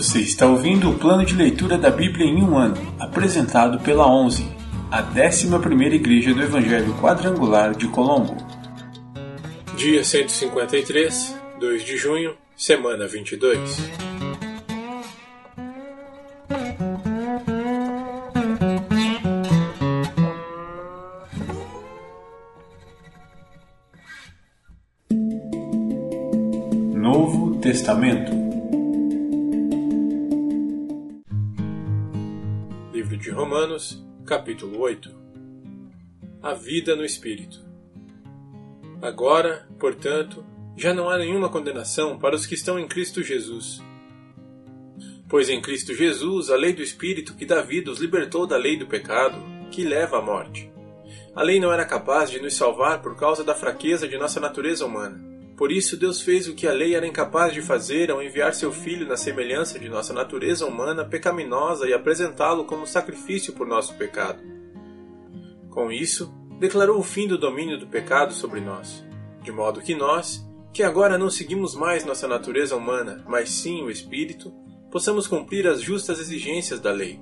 Você está ouvindo o plano de leitura da Bíblia em um ano, apresentado pela 11, a 11ª Igreja do Evangelho Quadrangular de Colombo. Dia 153, 2 de junho, semana 22. Novo Testamento Romanos, capítulo 8 A vida no Espírito. Agora, portanto, já não há nenhuma condenação para os que estão em Cristo Jesus. Pois em Cristo Jesus a lei do Espírito que dá vida os libertou da lei do pecado, que leva à morte. A lei não era capaz de nos salvar por causa da fraqueza de nossa natureza humana. Por isso, Deus fez o que a lei era incapaz de fazer ao enviar seu Filho na semelhança de nossa natureza humana pecaminosa e apresentá-lo como sacrifício por nosso pecado. Com isso, declarou o fim do domínio do pecado sobre nós, de modo que nós, que agora não seguimos mais nossa natureza humana, mas sim o Espírito, possamos cumprir as justas exigências da lei.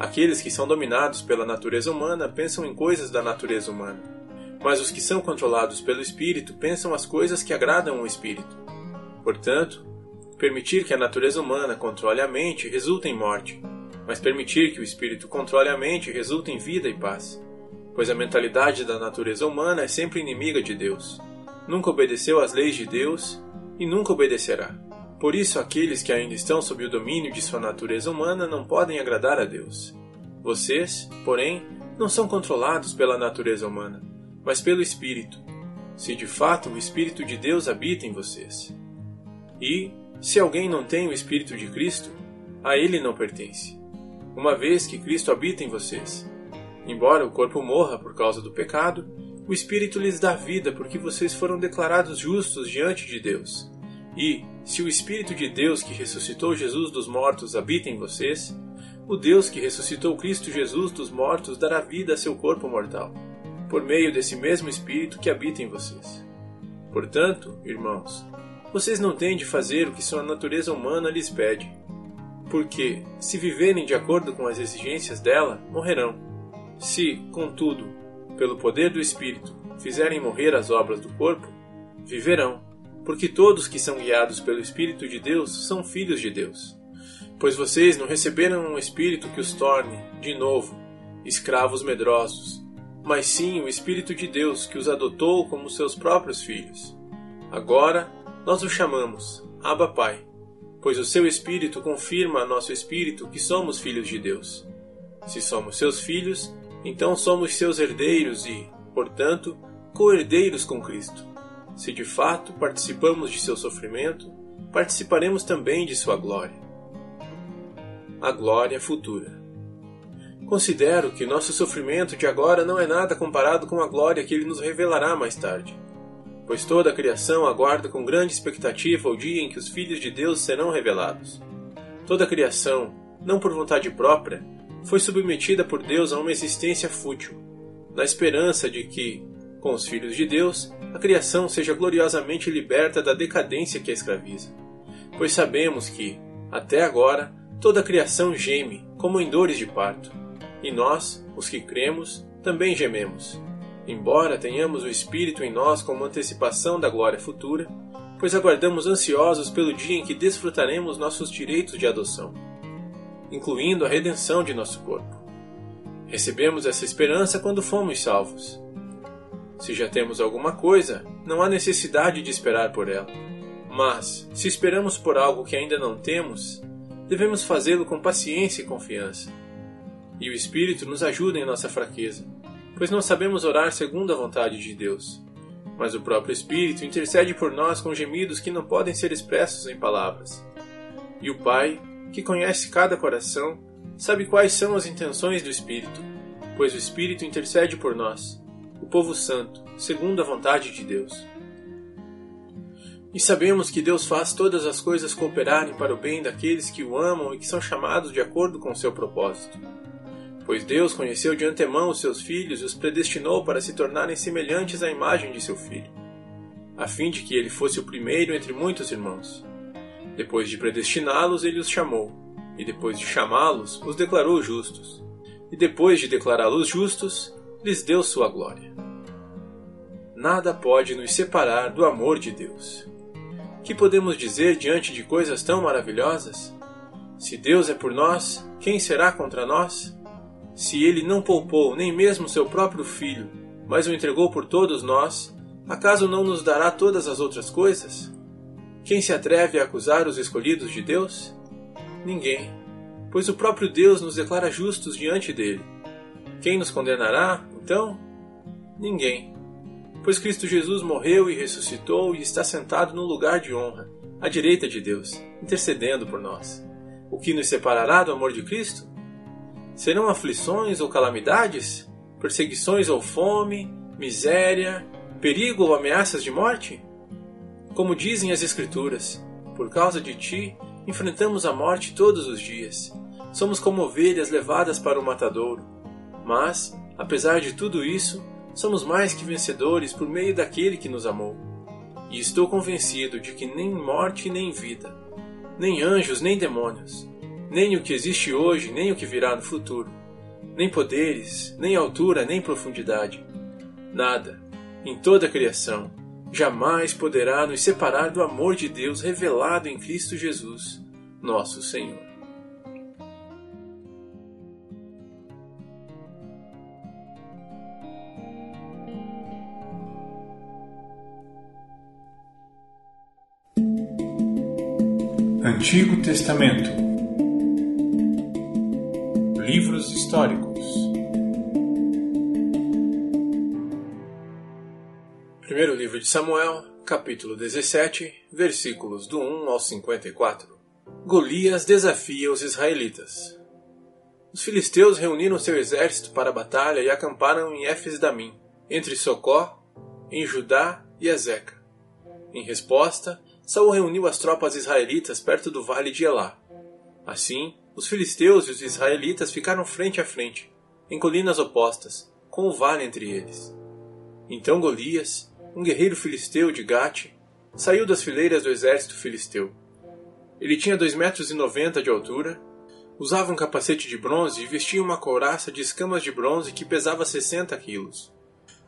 Aqueles que são dominados pela natureza humana pensam em coisas da natureza humana mas os que são controlados pelo Espírito pensam as coisas que agradam o Espírito. Portanto, permitir que a natureza humana controle a mente resulta em morte, mas permitir que o Espírito controle a mente resulta em vida e paz. Pois a mentalidade da natureza humana é sempre inimiga de Deus. Nunca obedeceu às leis de Deus e nunca obedecerá. Por isso, aqueles que ainda estão sob o domínio de sua natureza humana não podem agradar a Deus. Vocês, porém, não são controlados pela natureza humana, mas pelo Espírito, se de fato o Espírito de Deus habita em vocês. E, se alguém não tem o Espírito de Cristo, a ele não pertence, uma vez que Cristo habita em vocês. Embora o corpo morra por causa do pecado, o Espírito lhes dá vida porque vocês foram declarados justos diante de Deus. E, se o Espírito de Deus que ressuscitou Jesus dos mortos habita em vocês, o Deus que ressuscitou Cristo Jesus dos mortos dará vida a seu corpo mortal por meio desse mesmo Espírito que habita em vocês. Portanto, irmãos, vocês não têm de fazer o que sua natureza humana lhes pede, porque, se viverem de acordo com as exigências dela, morrerão. Se, contudo, pelo poder do Espírito, fizerem morrer as obras do corpo, viverão, porque todos que são guiados pelo Espírito de Deus são filhos de Deus. Pois vocês não receberam um Espírito que os torne, de novo, escravos medrosos mas sim o Espírito de Deus que os adotou como seus próprios filhos. Agora nós o chamamos Abba Pai, pois o seu Espírito confirma a nosso espírito que somos filhos de Deus. Se somos seus filhos, então somos seus herdeiros e, portanto, co-herdeiros com Cristo. Se de fato participamos de seu sofrimento, participaremos também de sua glória. A glória futura. Considero que nosso sofrimento de agora não é nada comparado com a glória que ele nos revelará mais tarde. Pois toda a criação aguarda com grande expectativa o dia em que os filhos de Deus serão revelados. Toda a criação, não por vontade própria, foi submetida por Deus a uma existência fútil, na esperança de que, com os filhos de Deus, a criação seja gloriosamente liberta da decadência que a escraviza. Pois sabemos que, até agora, toda a criação geme, como em dores de parto e nós, os que cremos, também gememos, embora tenhamos o Espírito em nós como antecipação da glória futura, pois aguardamos ansiosos pelo dia em que desfrutaremos nossos direitos de adoção, incluindo a redenção de nosso corpo. Recebemos essa esperança quando fomos salvos. Se já temos alguma coisa, não há necessidade de esperar por ela. Mas, se esperamos por algo que ainda não temos, devemos fazê-lo com paciência e confiança e o Espírito nos ajuda em nossa fraqueza, pois não sabemos orar segundo a vontade de Deus. Mas o próprio Espírito intercede por nós com gemidos que não podem ser expressos em palavras. E o Pai, que conhece cada coração, sabe quais são as intenções do Espírito, pois o Espírito intercede por nós, o povo santo, segundo a vontade de Deus. E sabemos que Deus faz todas as coisas cooperarem para o bem daqueles que o amam e que são chamados de acordo com o seu propósito pois Deus conheceu de antemão os seus filhos e os predestinou para se tornarem semelhantes à imagem de seu filho, a fim de que ele fosse o primeiro entre muitos irmãos. Depois de predestiná-los, ele os chamou, e depois de chamá-los, os declarou justos. E depois de declará-los justos, lhes deu sua glória. Nada pode nos separar do amor de Deus. Que podemos dizer diante de coisas tão maravilhosas? Se Deus é por nós, quem será contra nós? Se ele não poupou nem mesmo seu próprio filho, mas o entregou por todos nós, acaso não nos dará todas as outras coisas? Quem se atreve a acusar os escolhidos de Deus? Ninguém, pois o próprio Deus nos declara justos diante dele. Quem nos condenará, então? Ninguém, pois Cristo Jesus morreu e ressuscitou e está sentado no lugar de honra, à direita de Deus, intercedendo por nós. O que nos separará do amor de Cristo? Serão aflições ou calamidades? Perseguições ou fome? Miséria? Perigo ou ameaças de morte? Como dizem as Escrituras, por causa de ti, enfrentamos a morte todos os dias. Somos como ovelhas levadas para o matadouro. Mas, apesar de tudo isso, somos mais que vencedores por meio daquele que nos amou. E estou convencido de que nem morte nem vida, nem anjos nem demônios, nem o que existe hoje nem o que virá no futuro, nem poderes, nem altura nem profundidade, nada, em toda a criação, jamais poderá nos separar do amor de Deus revelado em Cristo Jesus, nosso Senhor. Antigo Testamento Livros históricos Primeiro livro de Samuel, capítulo 17, versículos do 1 ao 54. Golias desafia os israelitas. Os filisteus reuniram seu exército para a batalha e acamparam em Éfes-Damim, entre Socó, em Judá e Azeca. Em resposta, Saul reuniu as tropas israelitas perto do vale de Elá. Assim, os filisteus e os israelitas ficaram frente a frente, em colinas opostas, com o vale entre eles. Então Golias, um guerreiro filisteu de Gate, saiu das fileiras do exército filisteu. Ele tinha dois metros e noventa de altura, usava um capacete de bronze e vestia uma couraça de escamas de bronze que pesava 60 quilos.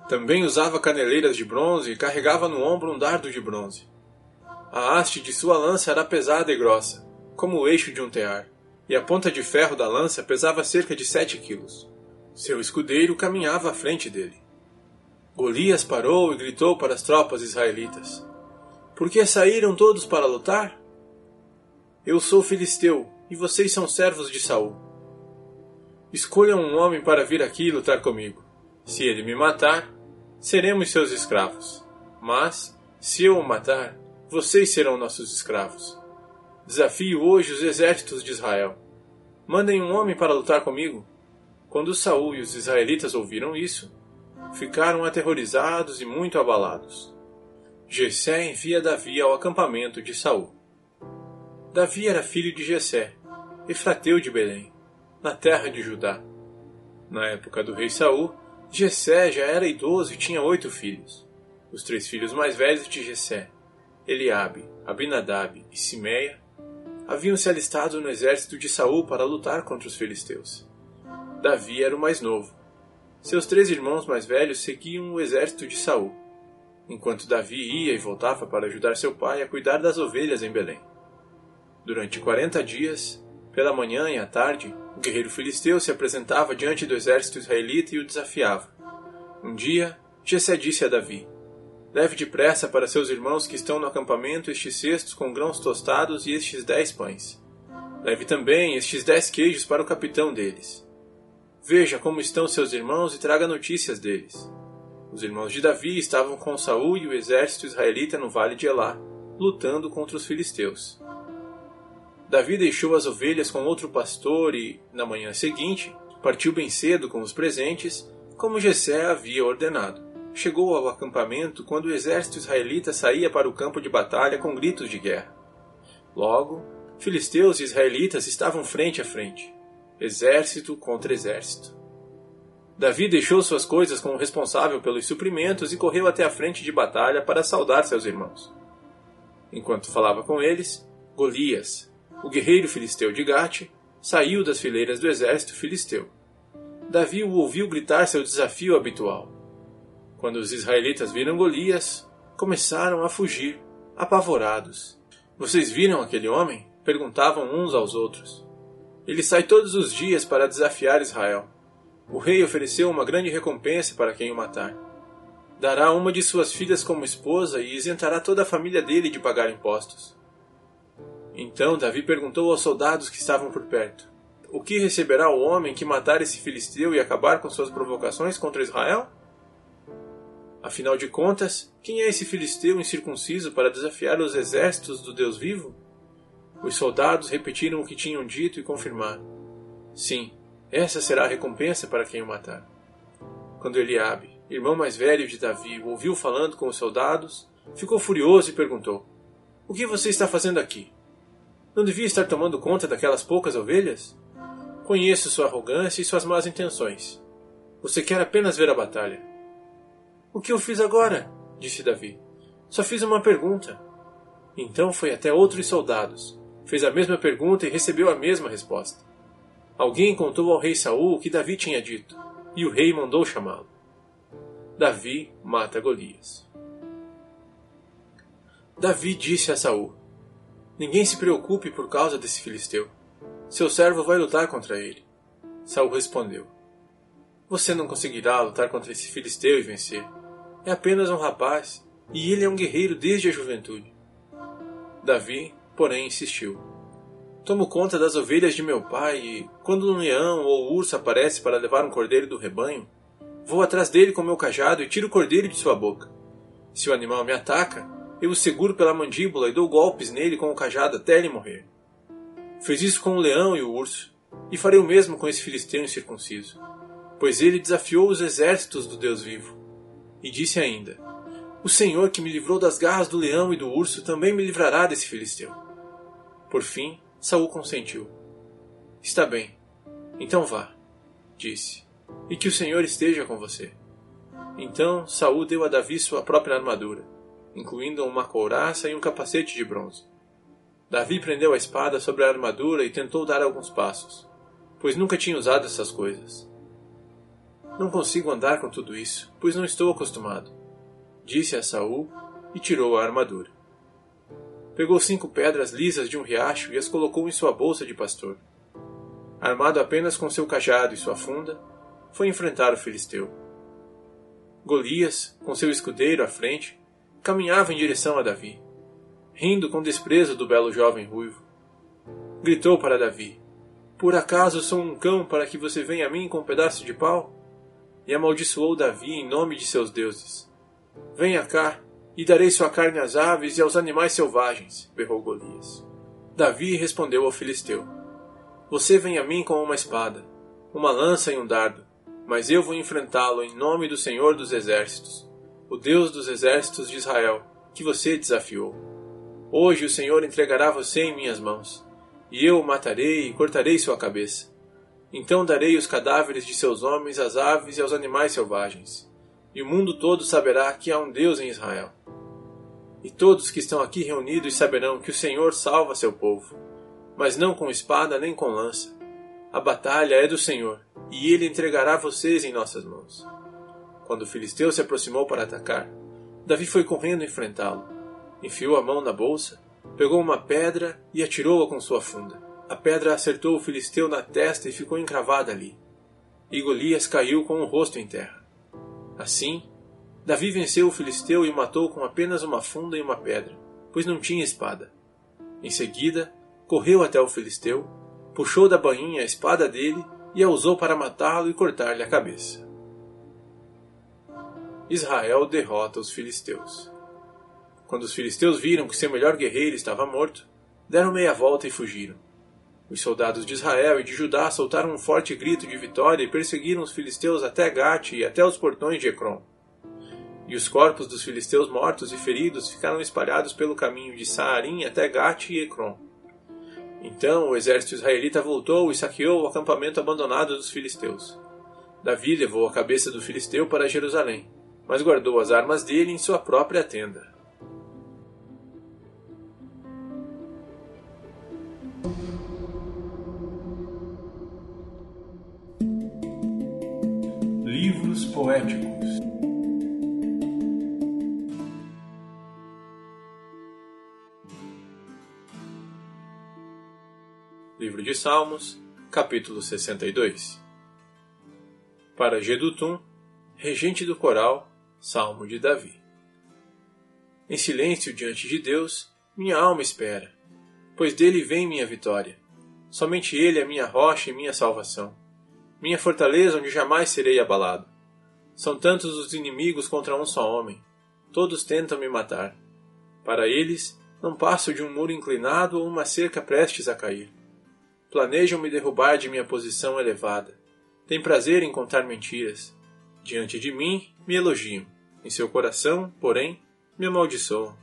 Também usava caneleiras de bronze e carregava no ombro um dardo de bronze. A haste de sua lança era pesada e grossa, como o eixo de um tear, e a ponta de ferro da lança pesava cerca de sete quilos. Seu escudeiro caminhava à frente dele. Golias parou e gritou para as tropas israelitas: Por que saíram todos para lutar? Eu sou filisteu e vocês são servos de Saul. Escolham um homem para vir aqui lutar comigo. Se ele me matar, seremos seus escravos. Mas, se eu o matar, vocês serão nossos escravos. Desafio hoje os exércitos de Israel. Mandem um homem para lutar comigo. Quando Saul e os israelitas ouviram isso, ficaram aterrorizados e muito abalados. Jessé envia Davi ao acampamento de Saul. Davi era filho de Jessé, efrateu de Belém, na terra de Judá. Na época do rei Saul, Jessé já era idoso e tinha oito filhos. Os três filhos mais velhos de Jessé, Eliabe, Abinadab e Simeia, haviam se alistado no exército de Saul para lutar contra os filisteus. Davi era o mais novo, seus três irmãos mais velhos seguiam o exército de Saul, enquanto Davi ia e voltava para ajudar seu pai a cuidar das ovelhas em Belém. Durante quarenta dias, pela manhã e à tarde, o guerreiro filisteu se apresentava diante do exército israelita e o desafiava. Um dia, Jessé disse a Davi: Leve depressa para seus irmãos que estão no acampamento estes cestos com grãos tostados e estes dez pães. Leve também estes dez queijos para o capitão deles. Veja como estão seus irmãos e traga notícias deles. Os irmãos de Davi estavam com Saul e o exército israelita no vale de Elá, lutando contra os filisteus. Davi deixou as ovelhas com outro pastor e, na manhã seguinte, partiu bem cedo com os presentes, como Jessé havia ordenado. Chegou ao acampamento quando o exército israelita saía para o campo de batalha com gritos de guerra. Logo, filisteus e israelitas estavam frente a frente exército contra exército. Davi deixou suas coisas com o responsável pelos suprimentos e correu até a frente de batalha para saudar seus irmãos. Enquanto falava com eles, Golias, o guerreiro filisteu de Gate, saiu das fileiras do exército filisteu. Davi o ouviu gritar seu desafio habitual. Quando os israelitas viram Golias, começaram a fugir, apavorados. Vocês viram aquele homem? perguntavam uns aos outros. Ele sai todos os dias para desafiar Israel. O rei ofereceu uma grande recompensa para quem o matar. Dará uma de suas filhas como esposa e isentará toda a família dele de pagar impostos. Então Davi perguntou aos soldados que estavam por perto: O que receberá o homem que matar esse filisteu e acabar com suas provocações contra Israel? Afinal de contas, quem é esse filisteu incircunciso para desafiar os exércitos do Deus vivo? Os soldados repetiram o que tinham dito e confirmaram: Sim, essa será a recompensa para quem o matar. Quando Eliabe, irmão mais velho de Davi, o ouviu falando com os soldados, ficou furioso e perguntou: O que você está fazendo aqui? Não devia estar tomando conta daquelas poucas ovelhas? Conheço sua arrogância e suas más intenções. Você quer apenas ver a batalha. O que eu fiz agora? disse Davi. Só fiz uma pergunta. Então foi até outros soldados, fez a mesma pergunta e recebeu a mesma resposta. Alguém contou ao rei Saul o que Davi tinha dito, e o rei mandou chamá-lo. Davi mata Golias. Davi disse a Saul: Ninguém se preocupe por causa desse filisteu. Seu servo vai lutar contra ele. Saul respondeu: Você não conseguirá lutar contra esse filisteu e vencer. É apenas um rapaz, e ele é um guerreiro desde a juventude. Davi, porém, insistiu: Tomo conta das ovelhas de meu pai e, quando um leão ou urso aparece para levar um cordeiro do rebanho, vou atrás dele com meu cajado e tiro o cordeiro de sua boca. Se o animal me ataca, eu o seguro pela mandíbula e dou golpes nele com o cajado até ele morrer. Fiz isso com o leão e o urso, e farei o mesmo com esse filisteu incircunciso, pois ele desafiou os exércitos do Deus vivo. E disse ainda: O Senhor que me livrou das garras do leão e do urso também me livrará desse filisteu. Por fim, Saul consentiu. Está bem. Então vá, disse, e que o Senhor esteja com você. Então Saul deu a Davi sua própria armadura, incluindo uma couraça e um capacete de bronze. Davi prendeu a espada sobre a armadura e tentou dar alguns passos, pois nunca tinha usado essas coisas. Não consigo andar com tudo isso, pois não estou acostumado, disse a Saul e tirou a armadura. Pegou cinco pedras lisas de um riacho e as colocou em sua bolsa de pastor. Armado apenas com seu cajado e sua funda, foi enfrentar o filisteu. Golias, com seu escudeiro à frente, caminhava em direção a Davi, rindo com desprezo do belo jovem ruivo. Gritou para Davi: Por acaso sou um cão para que você venha a mim com um pedaço de pau? E amaldiçoou Davi em nome de seus deuses. Venha cá, e darei sua carne às aves e aos animais selvagens, berrou Golias. Davi respondeu ao filisteu: Você vem a mim com uma espada, uma lança e um dardo, mas eu vou enfrentá-lo em nome do Senhor dos Exércitos, o Deus dos exércitos de Israel, que você desafiou. Hoje o Senhor entregará você em minhas mãos, e eu o matarei e cortarei sua cabeça. Então darei os cadáveres de seus homens às aves e aos animais selvagens e o mundo todo saberá que há um Deus em Israel. E todos que estão aqui reunidos saberão que o Senhor salva seu povo, mas não com espada nem com lança. A batalha é do Senhor, e ele entregará vocês em nossas mãos. Quando o filisteu se aproximou para atacar, Davi foi correndo enfrentá-lo. Enfiou a mão na bolsa, pegou uma pedra e atirou-a com sua funda. A pedra acertou o filisteu na testa e ficou encravada ali. E Golias caiu com o rosto em terra. Assim, Davi venceu o filisteu e matou com apenas uma funda e uma pedra, pois não tinha espada. Em seguida, correu até o filisteu, puxou da bainha a espada dele e a usou para matá-lo e cortar-lhe a cabeça. Israel derrota os filisteus. Quando os filisteus viram que seu melhor guerreiro estava morto, deram meia volta e fugiram. Os soldados de Israel e de Judá soltaram um forte grito de vitória e perseguiram os filisteus até Gate e até os portões de Ecrom. E os corpos dos filisteus mortos e feridos ficaram espalhados pelo caminho de Saarim até Gate e Ecrom. Então o exército israelita voltou e saqueou o acampamento abandonado dos filisteus. Davi levou a cabeça do filisteu para Jerusalém, mas guardou as armas dele em sua própria tenda. Poéticos. Livro de Salmos, capítulo 62 Para Gedutum, regente do coral, Salmo de Davi. Em silêncio diante de Deus, minha alma espera, pois dele vem minha vitória. Somente ele é minha rocha e minha salvação, minha fortaleza onde jamais serei abalado. São tantos os inimigos contra um só homem, todos tentam me matar. Para eles, não passo de um muro inclinado ou uma cerca prestes a cair. Planejam me derrubar de minha posição elevada. Têm prazer em contar mentiras. Diante de mim, me elogiam. Em seu coração, porém, me amaldiçoam.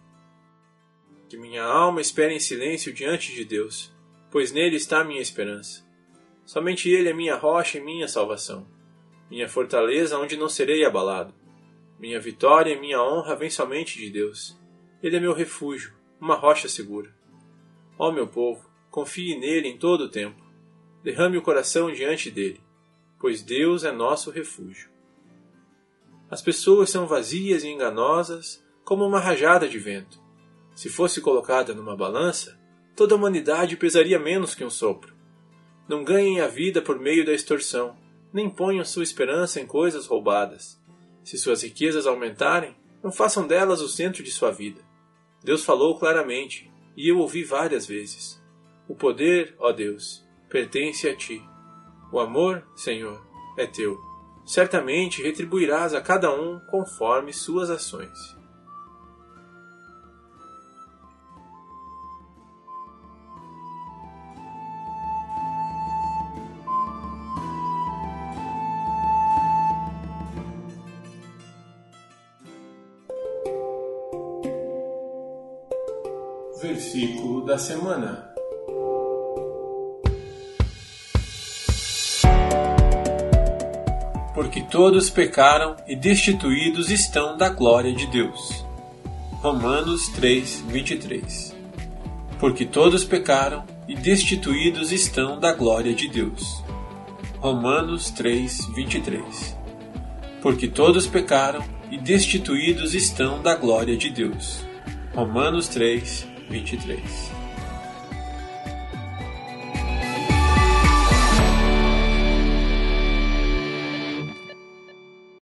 Que minha alma espere em silêncio diante de Deus, pois nele está minha esperança. Somente ele é minha rocha e minha salvação, minha fortaleza onde não serei abalado. Minha vitória e minha honra vêm somente de Deus. Ele é meu refúgio, uma rocha segura. Ó meu povo, confie nele em todo o tempo. Derrame o coração diante dele, pois Deus é nosso refúgio. As pessoas são vazias e enganosas como uma rajada de vento. Se fosse colocada numa balança, toda a humanidade pesaria menos que um sopro. Não ganhem a vida por meio da extorsão, nem ponham sua esperança em coisas roubadas. Se suas riquezas aumentarem, não façam delas o centro de sua vida. Deus falou claramente, e eu ouvi várias vezes. O poder, ó Deus, pertence a ti. O amor, Senhor, é teu. Certamente retribuirás a cada um conforme suas ações. Semana. Porque todos pecaram e destituídos estão da glória de Deus. Romanos 3, 23. Porque todos pecaram e destituídos estão da glória de Deus. Romanos 3, 23. Porque todos pecaram e destituídos estão da glória de Deus. Romanos 3, 23.